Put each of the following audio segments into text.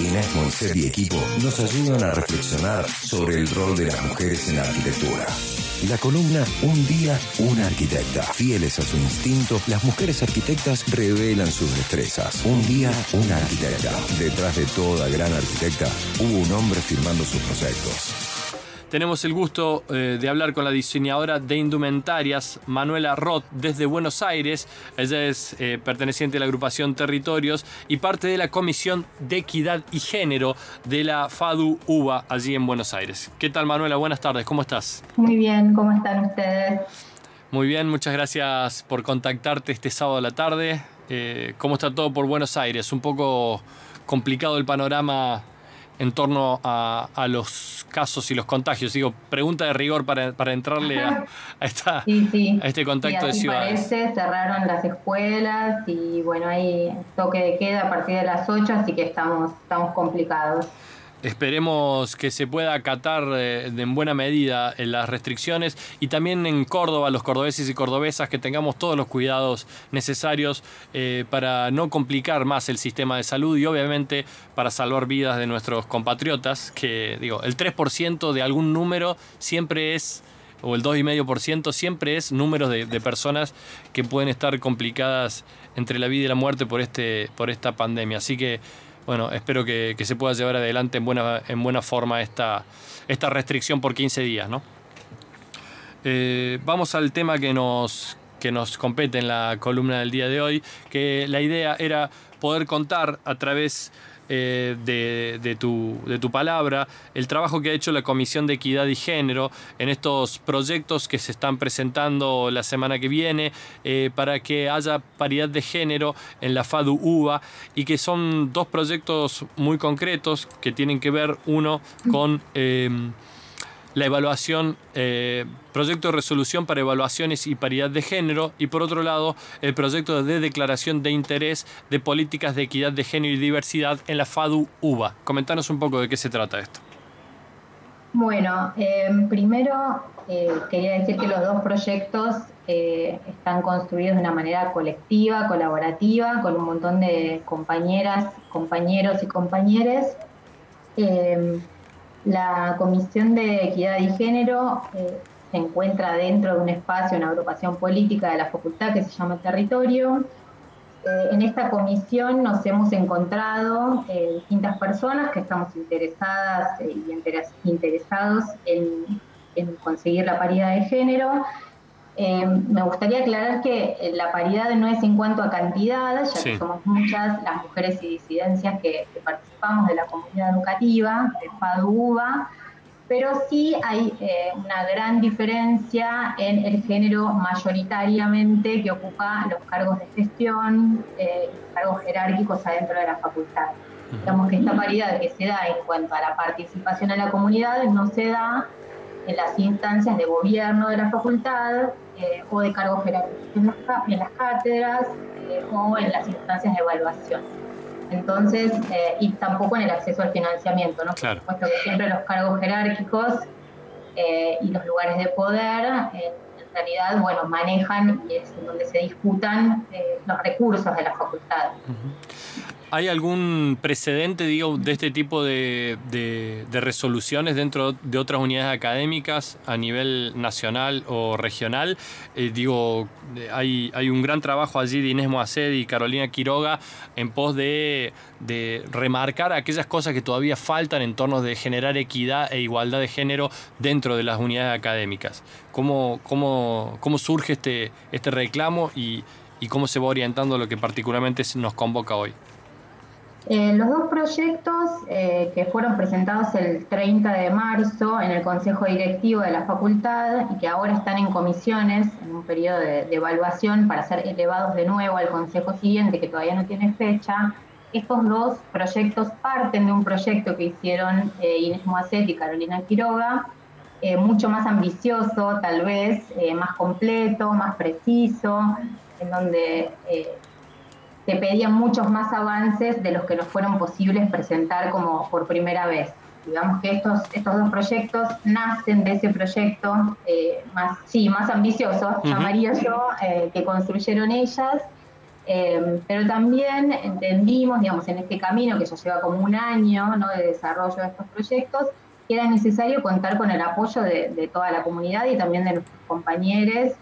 Inés Monset y equipo nos ayudan a reflexionar sobre el rol de las mujeres en la arquitectura. La columna Un día, una arquitecta. Fieles a su instinto, las mujeres arquitectas revelan sus destrezas. Un día, una arquitecta. Detrás de toda gran arquitecta hubo un hombre firmando sus proyectos. Tenemos el gusto eh, de hablar con la diseñadora de indumentarias, Manuela Roth, desde Buenos Aires. Ella es eh, perteneciente a la agrupación Territorios y parte de la Comisión de Equidad y Género de la FADU UBA allí en Buenos Aires. ¿Qué tal, Manuela? Buenas tardes, ¿cómo estás? Muy bien, ¿cómo están ustedes? Muy bien, muchas gracias por contactarte este sábado a la tarde. Eh, ¿Cómo está todo por Buenos Aires? Un poco complicado el panorama en torno a, los casos y los contagios. Digo, pregunta de rigor para, entrarle a, esta, este contacto de ciudades. Parece, cerraron las escuelas y bueno, hay toque de queda a partir de las 8, así que estamos, estamos complicados. Esperemos que se pueda acatar eh, en buena medida en las restricciones y también en Córdoba, los cordobeses y cordobesas, que tengamos todos los cuidados necesarios eh, para no complicar más el sistema de salud y obviamente para salvar vidas de nuestros compatriotas, que digo, el 3% de algún número siempre es o el 2,5% siempre es número de, de, personas que pueden estar complicadas entre la vida y la muerte por, este, por esta pandemia. Así que bueno, espero que, se pueda llevar adelante en buena, en buena forma esta, esta restricción por 15 días, ¿no? Eh, vamos al tema que nos, que nos compete en la columna del día de hoy, que la idea era poder contar a través eh, de, tu, de, tu, palabra, el trabajo que ha hecho la Comisión de Equidad y Género en estos proyectos que se están presentando la semana que viene eh, para que haya paridad de género en la FADU UBA y que son dos proyectos muy concretos que tienen que ver uno con... Eh, la evaluación, eh, proyecto de resolución para evaluaciones y paridad de género, y por otro lado, el proyecto de declaración de interés de políticas de equidad de género y diversidad en la FADU-UBA. Comentanos un poco de qué se trata esto. Bueno, em, primero eh, quería decir que los dos proyectos eh, están construidos de una manera colectiva, colaborativa, con un montón de compañeras, compañeros y compañeres. La Comisión de Equidad y Género eh, se encuentra dentro de un espacio, una agrupación política de la facultad que se llama Territorio. Eh, en esta comisión nos hemos encontrado eh, distintas personas que estamos interesadas y interesados en conseguir la paridad de género eh, me gustaría aclarar que eh, la paridad no es en cuanto a cantidad, ya que somos muchas las mujeres y disidencias que, participamos de la comunidad educativa, de FADUBA, pero sí hay eh, una gran diferencia en el género mayoritariamente que ocupa los cargos de gestión, cargos jerárquicos adentro de la facultad. Digamos que esta paridad que se da en cuanto a la participación en la comunidad no se da en las instancias de gobierno de la facultad eh, o de cargos jerárquicos en, las cátedras eh, o en las instancias de evaluación. Entonces, eh, y tampoco en el acceso al financiamiento, ¿no? Claro. Por supuesto que siempre los cargos jerárquicos y los lugares de poder, en realidad, bueno, manejan y es donde se disputan los recursos de la facultad. ¿Hay algún precedente, digo, de este tipo de, resoluciones dentro de otras unidades académicas a nivel nacional o regional? Eh, digo, hay, hay, un gran trabajo allí de Inés Moaced y Carolina Quiroga en pos de, remarcar aquellas cosas que todavía faltan en torno de generar equidad e igualdad de género dentro de las unidades académicas. ¿Cómo, cómo, cómo surge este, este reclamo y, y cómo se va orientando lo que particularmente nos convoca hoy? Eh, los dos proyectos eh, que fueron presentados el 30 de marzo en el Consejo Directivo de la Facultad y que ahora están en comisiones en un periodo de, evaluación para ser elevados de nuevo al Consejo siguiente que todavía no tiene fecha, estos dos proyectos parten de un proyecto que hicieron eh, Inés Moacet y Carolina Quiroga, mucho más ambicioso tal vez, más completo, más preciso, en donde se pedían muchos más avances de los que nos fueron posibles presentar como por primera vez. Digamos que estos, estos dos proyectos nacen de ese proyecto eh, más, sí, más ambicioso, llamaría yo, eh, que construyeron ellas, Em, pero también entendimos, digamos, en este camino que ya lleva como un año ¿no? de desarrollo de estos proyectos, que era necesario contar con el apoyo de, toda la comunidad y también de nuestros compañeros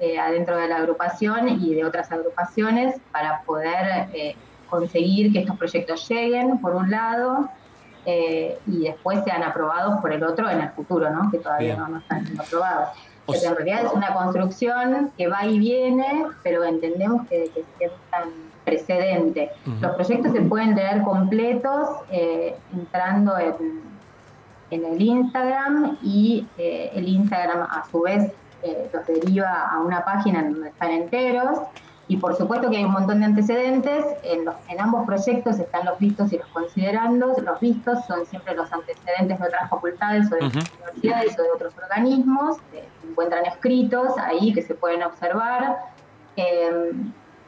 eh, adentro de la agrupación y de otras agrupaciones para poder eh, conseguir que estos proyectos lleguen, por un lado, eh, y después sean aprobados por el otro en el futuro, ¿no? que todavía no, están siendo aprobados. que en realidad es una construcción que va y viene, pero entendemos que, que es tan precedente. Los proyectos se pueden leer completos entrando en en el Instagram y el Instagram a su vez eh, los deriva a una página en donde están enteros. Y por supuesto que hay un montón de antecedentes. En, los, en ambos proyectos están los vistos y los considerandos. Los vistos son siempre los antecedentes de otras facultades o de universidades o de otros organismos. que se encuentran escritos ahí que se pueden observar. Eh,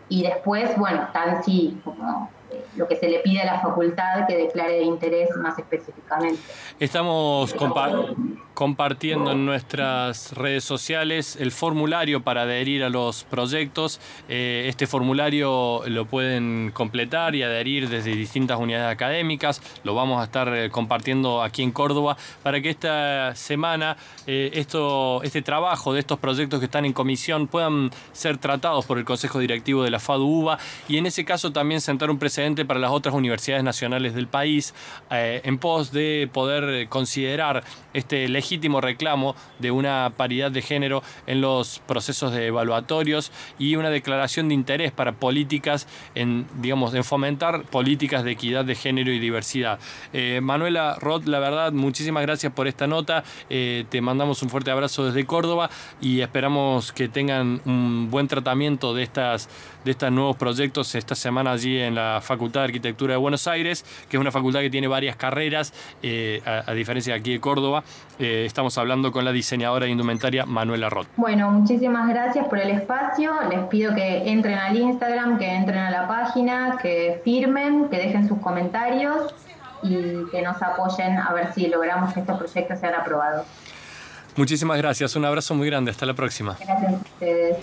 y después, bueno, están sí como lo que se le pide a la facultad que declare de interés más específicamente. Estamos compartiendo en nuestras redes sociales el formulario para adherir a los proyectos. Eh, este formulario lo pueden completar y adherir desde distintas unidades académicas. Lo vamos a estar eh, compartiendo aquí en Córdoba para que esta semana eh, esto, este trabajo de estos proyectos que están en comisión puedan ser tratados por el Consejo Directivo de la FADU-UBA y en ese caso también sentar un precedente para las otras universidades nacionales del país en pos de poder considerar este legítimo reclamo de una paridad de género en los procesos de evaluatorios y una declaración de interés para políticas en, digamos, en fomentar políticas de equidad de género y diversidad. Eh, Manuela Roth, la verdad, muchísimas gracias por esta nota. Eh, te mandamos un fuerte abrazo desde Córdoba y esperamos que tengan un buen tratamiento de estas de estos nuevos proyectos esta semana allí en la Facultad de Arquitectura de Buenos Aires, que es una facultad que tiene varias carreras, eh, a, diferencia de aquí de Córdoba. estamos hablando con la diseñadora de indumentaria Manuela Roth. Bueno, muchísimas gracias por el espacio. Les pido que entren al Instagram, que entren a la página, que firmen, que dejen sus comentarios y que nos apoyen a ver si logramos que estos proyectos sean aprobados. Muchísimas gracias, un abrazo muy grande, hasta la próxima. Gracias a ustedes.